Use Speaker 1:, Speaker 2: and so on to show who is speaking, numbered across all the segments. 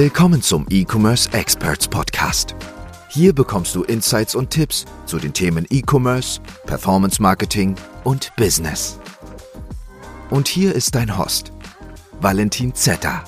Speaker 1: Willkommen zum E-Commerce Experts Podcast. Hier bekommst du Insights und Tipps zu den Themen E-Commerce, Performance Marketing und Business. Und hier ist dein Host, Valentin Zetter.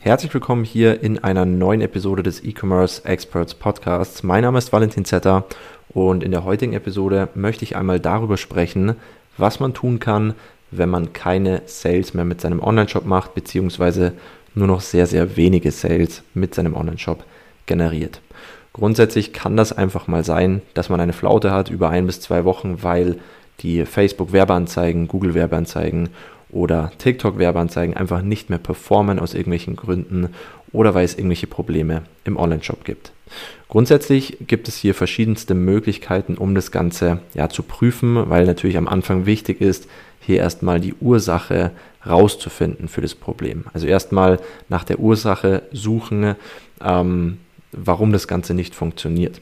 Speaker 2: Herzlich willkommen hier in einer neuen Episode des E-Commerce Experts Podcasts. Mein Name ist Valentin Zetter und in der heutigen Episode möchte ich einmal darüber sprechen, was man tun kann, wenn man keine Sales mehr mit seinem Online-Shop macht, beziehungsweise nur noch sehr, sehr wenige Sales mit seinem Online-Shop generiert. Grundsätzlich kann das einfach mal sein, dass man eine Flaute hat über ein bis zwei Wochen, weil die Facebook-Werbeanzeigen, Google-Werbeanzeigen oder TikTok-Werbeanzeigen einfach nicht mehr performen aus irgendwelchen Gründen oder weil es irgendwelche Probleme im Online-Shop gibt. Grundsätzlich gibt es hier verschiedenste Möglichkeiten, um das Ganze ja, zu prüfen, weil natürlich am Anfang wichtig ist, hier erstmal die Ursache rauszufinden für das Problem. Also erstmal nach der Ursache suchen, ähm, warum das Ganze nicht funktioniert.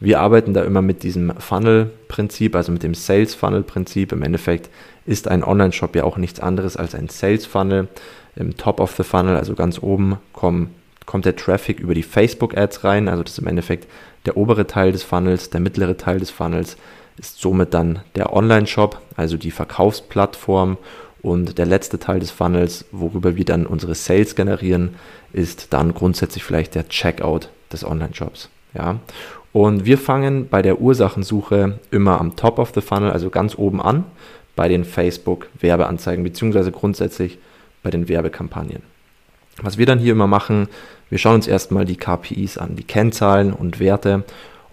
Speaker 2: Wir arbeiten da immer mit diesem Funnel-Prinzip, also mit dem Sales-Funnel-Prinzip. Im Endeffekt ist ein Online-Shop ja auch nichts anderes als ein Sales-Funnel. Im Top of the Funnel, also ganz oben, kommen, kommt der Traffic über die Facebook-Ads rein. Also das ist im Endeffekt der obere Teil des Funnels, der mittlere Teil des Funnels ist somit dann der Online-Shop, also die Verkaufsplattform. Und der letzte Teil des Funnels, worüber wir dann unsere Sales generieren, ist dann grundsätzlich vielleicht der Checkout des Online-Shops. Ja. Und wir fangen bei der Ursachensuche immer am Top of the Funnel, also ganz oben an, bei den Facebook-Werbeanzeigen, beziehungsweise grundsätzlich bei den Werbekampagnen. Was wir dann hier immer machen, wir schauen uns erstmal die KPIs an, die Kennzahlen und Werte,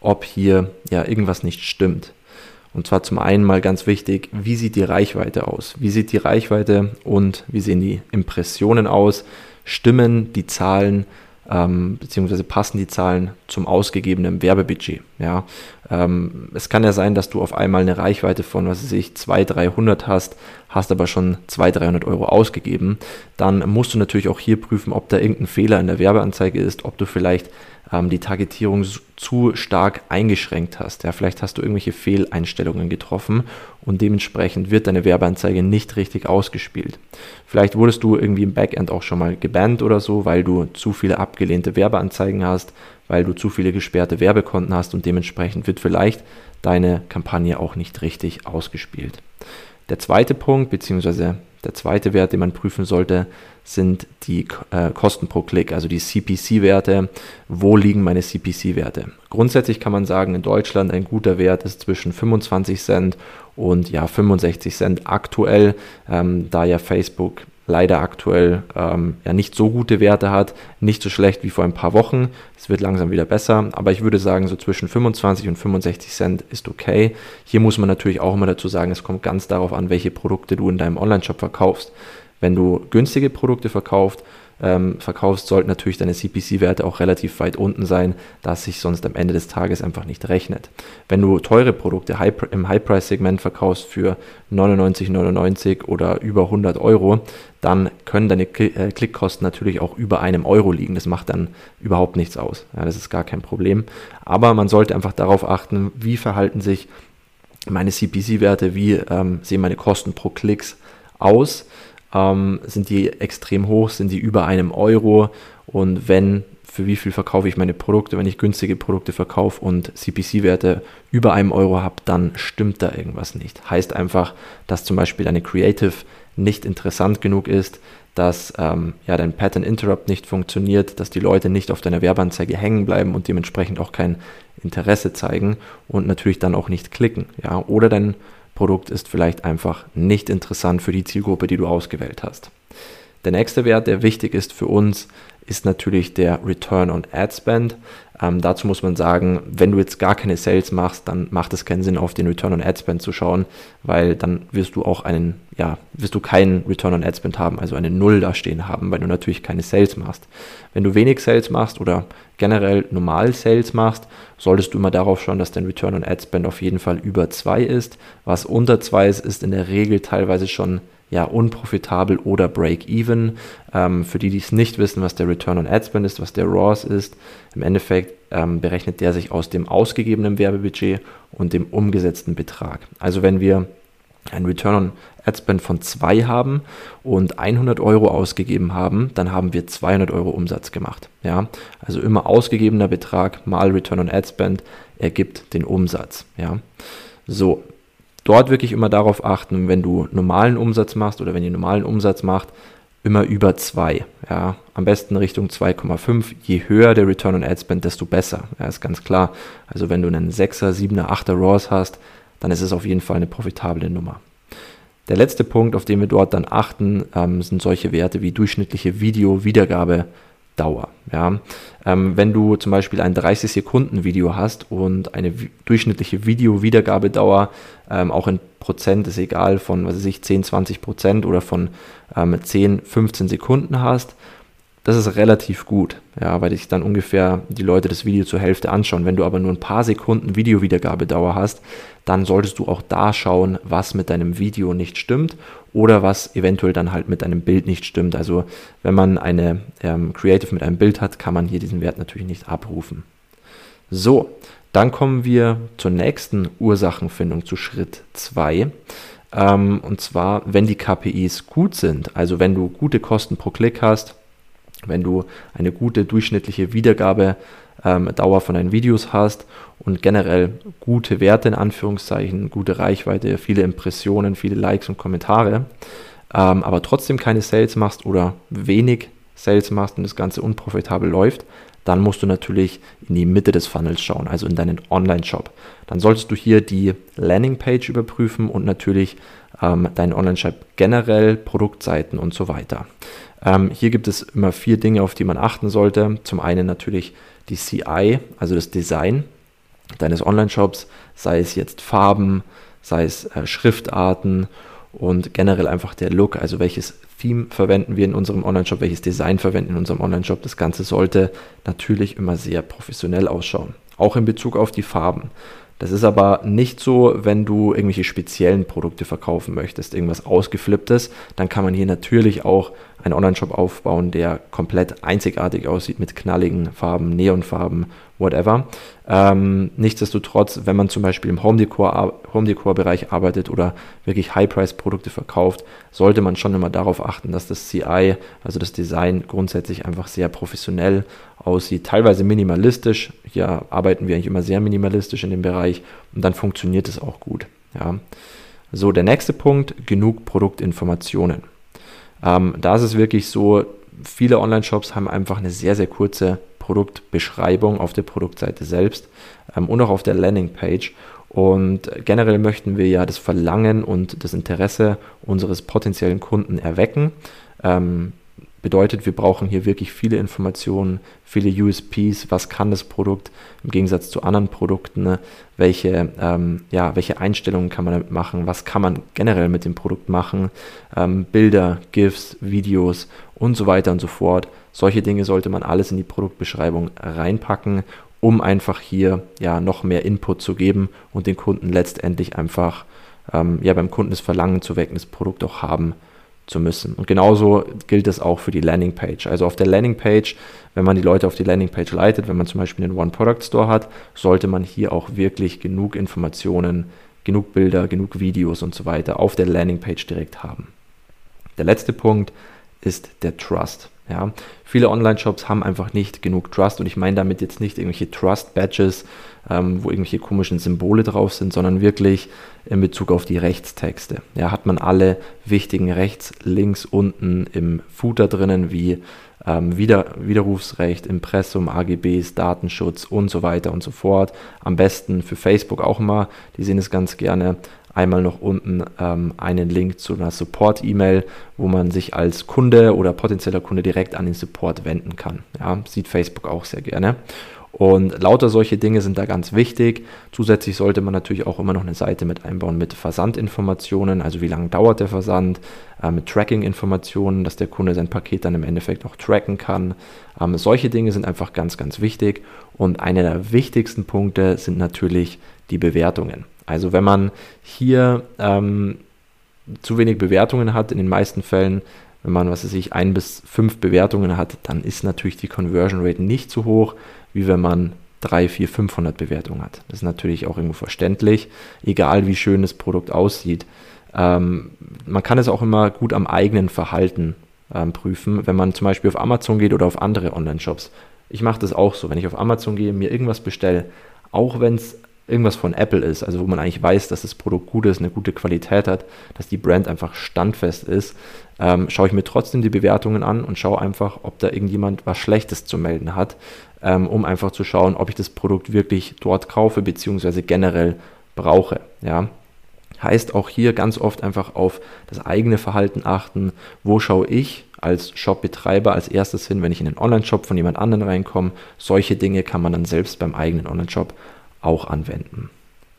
Speaker 2: ob hier ja irgendwas nicht stimmt. Und zwar zum einen mal ganz wichtig, wie sieht die Reichweite aus? Wie sieht die Reichweite und wie sehen die Impressionen aus? Stimmen die Zahlen ähm, beziehungsweise passen die Zahlen zum ausgegebenen Werbebudget. Ja, ähm, es kann ja sein, dass du auf einmal eine Reichweite von, was weiß ich, 200, 300 hast, hast aber schon 200, 300 Euro ausgegeben. Dann musst du natürlich auch hier prüfen, ob da irgendein Fehler in der Werbeanzeige ist, ob du vielleicht ähm, die Targetierung zu stark eingeschränkt hast. Ja, vielleicht hast du irgendwelche Fehleinstellungen getroffen und dementsprechend wird deine Werbeanzeige nicht richtig ausgespielt. Vielleicht wurdest du irgendwie im Backend auch schon mal gebannt oder so, weil du zu viele abgelehnte Werbeanzeigen hast, weil du zu viele gesperrte Werbekonten hast und dementsprechend wird vielleicht deine Kampagne auch nicht richtig ausgespielt. Der zweite Punkt, beziehungsweise der zweite Wert, den man prüfen sollte, sind die äh, Kosten pro Klick, also die CPC-Werte. Wo liegen meine CPC-Werte? Grundsätzlich kann man sagen, in Deutschland ein guter Wert ist zwischen 25 Cent und ja 65 Cent aktuell, ähm, da ja Facebook leider aktuell ähm, ja nicht so gute Werte hat, nicht so schlecht wie vor ein paar Wochen. Es wird langsam wieder besser, aber ich würde sagen, so zwischen 25 und 65 Cent ist okay. Hier muss man natürlich auch immer dazu sagen, es kommt ganz darauf an, welche Produkte du in deinem Online-Shop verkaufst. Wenn du günstige Produkte verkaufst, ähm, verkaufst, sollten natürlich deine CPC-Werte auch relativ weit unten sein, da es sich sonst am Ende des Tages einfach nicht rechnet. Wenn du teure Produkte im High-Price-Segment verkaufst für 99,99 oder über 100 Euro, dann können deine äh, Klickkosten natürlich auch über einem Euro liegen. Das macht dann überhaupt nichts aus. Ja, das ist gar kein Problem. Aber man sollte einfach darauf achten, wie verhalten sich meine CPC-Werte, wie ähm, sehen meine Kosten pro Klicks aus ähm, sind die extrem hoch, sind die über einem Euro und wenn, für wie viel verkaufe ich meine Produkte, wenn ich günstige Produkte verkaufe und CPC-Werte über einem Euro habe, dann stimmt da irgendwas nicht. Heißt einfach, dass zum Beispiel eine Creative nicht interessant genug ist, dass ähm, ja, dein Pattern Interrupt nicht funktioniert, dass die Leute nicht auf deiner Werbeanzeige hängen bleiben und dementsprechend auch kein Interesse zeigen und natürlich dann auch nicht klicken. Ja? Oder dein Produkt ist vielleicht einfach nicht interessant für die Zielgruppe, die du ausgewählt hast. Der nächste Wert, der wichtig ist für uns, ist natürlich der Return on Ad Spend. Ähm, dazu muss man sagen, wenn du jetzt gar keine Sales machst, dann macht es keinen Sinn, auf den Return on Ad Spend zu schauen, weil dann wirst du auch einen, ja, wirst du keinen Return on Ad Spend haben, also eine Null da stehen haben, weil du natürlich keine Sales machst. Wenn du wenig Sales machst oder generell normal Sales machst, solltest du immer darauf schauen, dass dein Return on Ad Spend auf jeden Fall über zwei ist. Was unter zwei ist, ist in der Regel teilweise schon ja, unprofitabel oder Break-Even. Ähm, für die, die es nicht wissen, was der Return on Ad Spend ist, was der ROAS ist, im Endeffekt ähm, berechnet der sich aus dem ausgegebenen Werbebudget und dem umgesetzten Betrag. Also wenn wir ein Return on Ad Spend von 2 haben und 100 Euro ausgegeben haben, dann haben wir 200 Euro Umsatz gemacht. Ja, also immer ausgegebener Betrag mal Return on Ad Spend ergibt den Umsatz. Ja, so dort wirklich immer darauf achten, wenn du normalen Umsatz machst oder wenn ihr normalen Umsatz macht, immer über 2. Ja, am besten Richtung 2,5. Je höher der Return on Ad Spend, desto besser. Ja, ist ganz klar. Also wenn du einen 6er, 7er, 8er RAWs hast, dann ist es auf jeden Fall eine profitable Nummer. Der letzte Punkt, auf den wir dort dann achten, ähm, sind solche Werte wie durchschnittliche Video-Wiedergabedauer. Ja? Ähm, wenn du zum Beispiel ein 30 Sekunden Video hast und eine durchschnittliche Video-Wiedergabedauer ähm, auch in Prozent ist egal von was weiß ich 10, 20 Prozent oder von ähm, 10, 15 Sekunden hast, das ist relativ gut, ja, weil sich dann ungefähr die Leute das Video zur Hälfte anschauen. Wenn du aber nur ein paar Sekunden Videowiedergabedauer hast, dann solltest du auch da schauen, was mit deinem Video nicht stimmt oder was eventuell dann halt mit deinem Bild nicht stimmt. Also wenn man eine ähm, Creative mit einem Bild hat, kann man hier diesen Wert natürlich nicht abrufen. So, dann kommen wir zur nächsten Ursachenfindung, zu Schritt 2. Ähm, und zwar, wenn die KPIs gut sind, also wenn du gute Kosten pro Klick hast, wenn du eine gute durchschnittliche Wiedergabedauer ähm, von deinen Videos hast und generell gute Werte in Anführungszeichen, gute Reichweite, viele Impressionen, viele Likes und Kommentare, ähm, aber trotzdem keine Sales machst oder wenig Sales machst und das Ganze unprofitabel läuft, dann musst du natürlich in die Mitte des Funnels schauen, also in deinen Online-Shop. Dann solltest du hier die Landingpage überprüfen und natürlich ähm, deinen Online-Shop generell, Produktseiten und so weiter. Ähm, hier gibt es immer vier Dinge, auf die man achten sollte. Zum einen natürlich die CI, also das Design deines Online-Shops, sei es jetzt Farben, sei es äh, Schriftarten und generell einfach der Look, also welches Theme verwenden wir in unserem Online-Shop, welches Design verwenden wir in unserem Online-Shop. Das Ganze sollte natürlich immer sehr professionell ausschauen. Auch in Bezug auf die Farben. Das ist aber nicht so, wenn du irgendwelche speziellen Produkte verkaufen möchtest, irgendwas ausgeflipptes, dann kann man hier natürlich auch einen Online-Shop aufbauen, der komplett einzigartig aussieht mit knalligen Farben, Neonfarben, whatever. Ähm, nichtsdestotrotz, wenn man zum Beispiel im Home-Decor-Bereich arbeitet oder wirklich High-Price-Produkte verkauft, sollte man schon immer darauf achten, dass das CI, also das Design, grundsätzlich einfach sehr professionell aussieht, teilweise minimalistisch. Hier arbeiten wir eigentlich immer sehr minimalistisch in dem Bereich und dann funktioniert es auch gut. Ja. So, der nächste Punkt, genug Produktinformationen. Ähm, da ist es wirklich so, viele Online-Shops haben einfach eine sehr, sehr kurze Produktbeschreibung auf der Produktseite selbst ähm, und auch auf der Landingpage. Und generell möchten wir ja das Verlangen und das Interesse unseres potenziellen Kunden erwecken. Ähm, Bedeutet, wir brauchen hier wirklich viele Informationen, viele USPs, was kann das Produkt im Gegensatz zu anderen Produkten, ne? welche, ähm, ja, welche Einstellungen kann man damit machen, was kann man generell mit dem Produkt machen, ähm, Bilder, GIFs, Videos und so weiter und so fort. Solche Dinge sollte man alles in die Produktbeschreibung reinpacken, um einfach hier ja noch mehr Input zu geben und den Kunden letztendlich einfach ähm, ja beim Kunden das Verlangen zu wecken, das Produkt auch haben zu müssen. Und genauso gilt es auch für die Landingpage. Also auf der Landingpage, wenn man die Leute auf die Landingpage leitet, wenn man zum Beispiel einen One-Product-Store hat, sollte man hier auch wirklich genug Informationen, genug Bilder, genug Videos und so weiter auf der Landingpage direkt haben. Der letzte Punkt ist der Trust. Ja, viele Online-Shops haben einfach nicht genug Trust und ich meine damit jetzt nicht irgendwelche Trust-Badges, ähm, wo irgendwelche komischen Symbole drauf sind, sondern wirklich in Bezug auf die Rechtstexte. Ja, hat man alle wichtigen Rechts, links, unten im Footer drinnen, wie ähm, Wider Widerrufsrecht, Impressum, AGBs, Datenschutz und so weiter und so fort. Am besten für Facebook auch immer, die sehen es ganz gerne einmal noch unten ähm, einen Link zu einer Support-E-Mail, wo man sich als Kunde oder potenzieller Kunde direkt an den Support wenden kann. Ja, sieht Facebook auch sehr gerne. Und lauter solche Dinge sind da ganz wichtig. Zusätzlich sollte man natürlich auch immer noch eine Seite mit einbauen mit Versandinformationen, also wie lange dauert der Versand, äh, mit Tracking-Informationen, dass der Kunde sein Paket dann im Endeffekt auch tracken kann. Ähm, solche Dinge sind einfach ganz, ganz wichtig. Und einer der wichtigsten Punkte sind natürlich die Bewertungen. Also wenn man hier ähm, zu wenig Bewertungen hat, in den meisten Fällen, wenn man, was weiß ich, ein bis fünf Bewertungen hat, dann ist natürlich die Conversion Rate nicht so hoch, wie wenn man 3, 4, 500 Bewertungen hat. Das ist natürlich auch irgendwo verständlich, egal wie schön das Produkt aussieht. Ähm, man kann es auch immer gut am eigenen Verhalten ähm, prüfen, wenn man zum Beispiel auf Amazon geht oder auf andere Online-Shops. Ich mache das auch so, wenn ich auf Amazon gehe, mir irgendwas bestelle, auch wenn es irgendwas von Apple ist, also wo man eigentlich weiß, dass das Produkt gut ist, eine gute Qualität hat, dass die Brand einfach standfest ist, ähm, schaue ich mir trotzdem die Bewertungen an und schaue einfach, ob da irgendjemand was Schlechtes zu melden hat, ähm, um einfach zu schauen, ob ich das Produkt wirklich dort kaufe, beziehungsweise generell brauche. Ja. Heißt auch hier ganz oft einfach auf das eigene Verhalten achten. Wo schaue ich als Shop-Betreiber als erstes hin, wenn ich in den Online-Shop von jemand anderem reinkomme? Solche Dinge kann man dann selbst beim eigenen Online-Shop auch anwenden.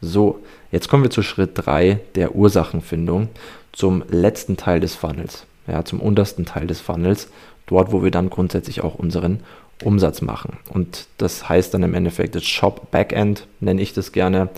Speaker 2: So, jetzt kommen wir zu Schritt 3 der Ursachenfindung, zum letzten Teil des Funnels, ja, zum untersten Teil des Funnels, dort, wo wir dann grundsätzlich auch unseren Umsatz machen. Und das heißt dann im Endeffekt das Shop Backend, nenne ich das gerne,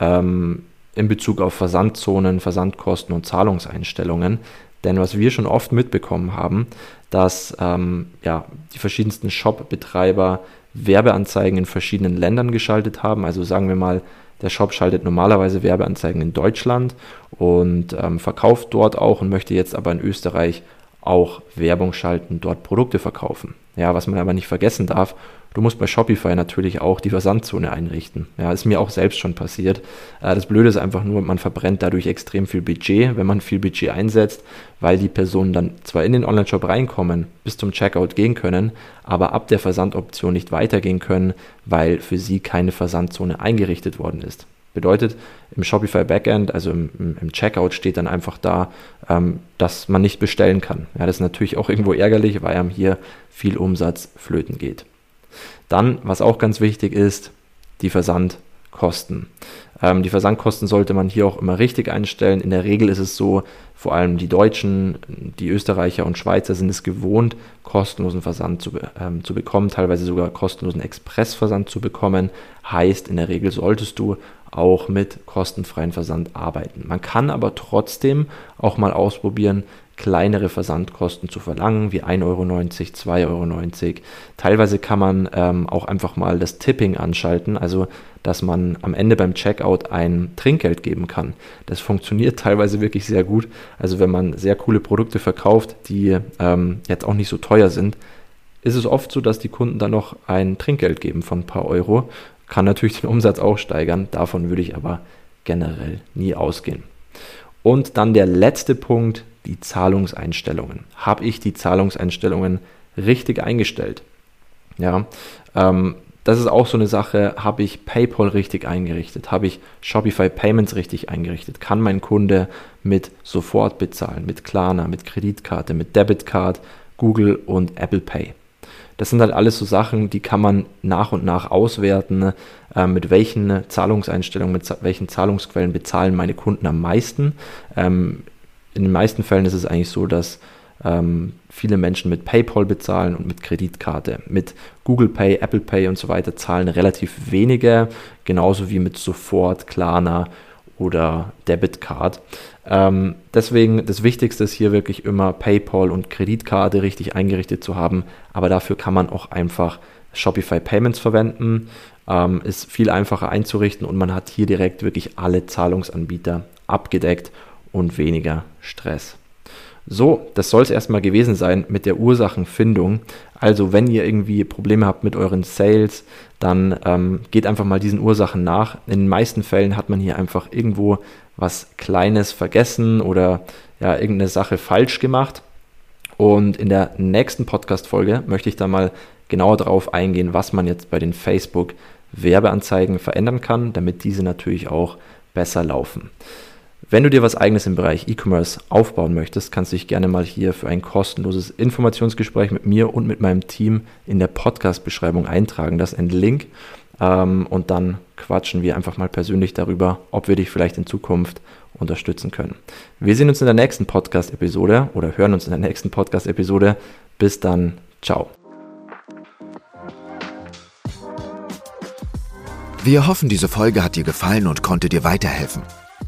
Speaker 2: ähm, in Bezug auf Versandzonen, Versandkosten und Zahlungseinstellungen. Denn was wir schon oft mitbekommen haben, dass ähm, ja, die verschiedensten Shop-Betreiber Werbeanzeigen in verschiedenen Ländern geschaltet haben. Also sagen wir mal, der Shop schaltet normalerweise Werbeanzeigen in Deutschland und ähm, verkauft dort auch und möchte jetzt aber in Österreich auch Werbung schalten, dort Produkte verkaufen. Ja, was man aber nicht vergessen darf, du musst bei Shopify natürlich auch die Versandzone einrichten. Ja, ist mir auch selbst schon passiert. Äh, das Blöde ist einfach nur, man verbrennt dadurch extrem viel Budget, wenn man viel Budget einsetzt, weil die Personen dann zwar in den Online-Shop reinkommen, bis zum Checkout gehen können, aber ab der Versandoption nicht weitergehen können, weil für sie keine Versandzone eingerichtet worden ist. Bedeutet, im Shopify Backend, also im, im Checkout, steht dann einfach da, ähm, dass man nicht bestellen kann. Ja, das ist natürlich auch irgendwo ärgerlich, weil einem hier viel Umsatz flöten geht. Dann, was auch ganz wichtig ist, die Versandkosten. Ähm, die Versandkosten sollte man hier auch immer richtig einstellen. In der Regel ist es so, vor allem die Deutschen, die Österreicher und Schweizer sind es gewohnt, kostenlosen Versand zu, ähm, zu bekommen, teilweise sogar kostenlosen Expressversand zu bekommen. Heißt, in der Regel solltest du auch mit kostenfreien Versand arbeiten. Man kann aber trotzdem auch mal ausprobieren, kleinere Versandkosten zu verlangen, wie 1,90 Euro, 2,90 Euro. Teilweise kann man ähm, auch einfach mal das Tipping anschalten, also dass man am Ende beim Checkout ein Trinkgeld geben kann. Das funktioniert teilweise wirklich sehr gut. Also wenn man sehr coole Produkte verkauft, die ähm, jetzt auch nicht so teuer sind, ist es oft so, dass die Kunden dann noch ein Trinkgeld geben von ein paar Euro kann natürlich den Umsatz auch steigern, davon würde ich aber generell nie ausgehen. Und dann der letzte Punkt, die Zahlungseinstellungen. Habe ich die Zahlungseinstellungen richtig eingestellt? Ja, ähm, das ist auch so eine Sache, habe ich PayPal richtig eingerichtet, habe ich Shopify Payments richtig eingerichtet, kann mein Kunde mit Sofort bezahlen, mit Klarna, mit Kreditkarte, mit Debitcard, Google und Apple Pay. Das sind halt alles so Sachen, die kann man nach und nach auswerten, äh, mit welchen Zahlungseinstellungen, mit welchen Zahlungsquellen bezahlen meine Kunden am meisten. Ähm, in den meisten Fällen ist es eigentlich so, dass ähm, viele Menschen mit PayPal bezahlen und mit Kreditkarte. Mit Google Pay, Apple Pay und so weiter zahlen relativ wenige, genauso wie mit Sofort, Klarna oder Debitcard. Ähm, deswegen das Wichtigste ist hier wirklich immer PayPal und Kreditkarte richtig eingerichtet zu haben, aber dafür kann man auch einfach Shopify Payments verwenden. Ähm, ist viel einfacher einzurichten und man hat hier direkt wirklich alle Zahlungsanbieter abgedeckt und weniger Stress. So, das soll es erstmal gewesen sein mit der Ursachenfindung. Also, wenn ihr irgendwie Probleme habt mit euren Sales, dann ähm, geht einfach mal diesen Ursachen nach. In den meisten Fällen hat man hier einfach irgendwo was Kleines vergessen oder ja, irgendeine Sache falsch gemacht. Und in der nächsten Podcast-Folge möchte ich da mal genauer darauf eingehen, was man jetzt bei den Facebook-Werbeanzeigen verändern kann, damit diese natürlich auch besser laufen. Wenn du dir was eigenes im Bereich E-Commerce aufbauen möchtest, kannst du dich gerne mal hier für ein kostenloses Informationsgespräch mit mir und mit meinem Team in der Podcast-Beschreibung eintragen. Das ist ein Link. Ähm, und dann quatschen wir einfach mal persönlich darüber, ob wir dich vielleicht in Zukunft unterstützen können. Wir sehen uns in der nächsten Podcast-Episode oder hören uns in der nächsten Podcast-Episode. Bis dann. Ciao.
Speaker 1: Wir hoffen, diese Folge hat dir gefallen und konnte dir weiterhelfen.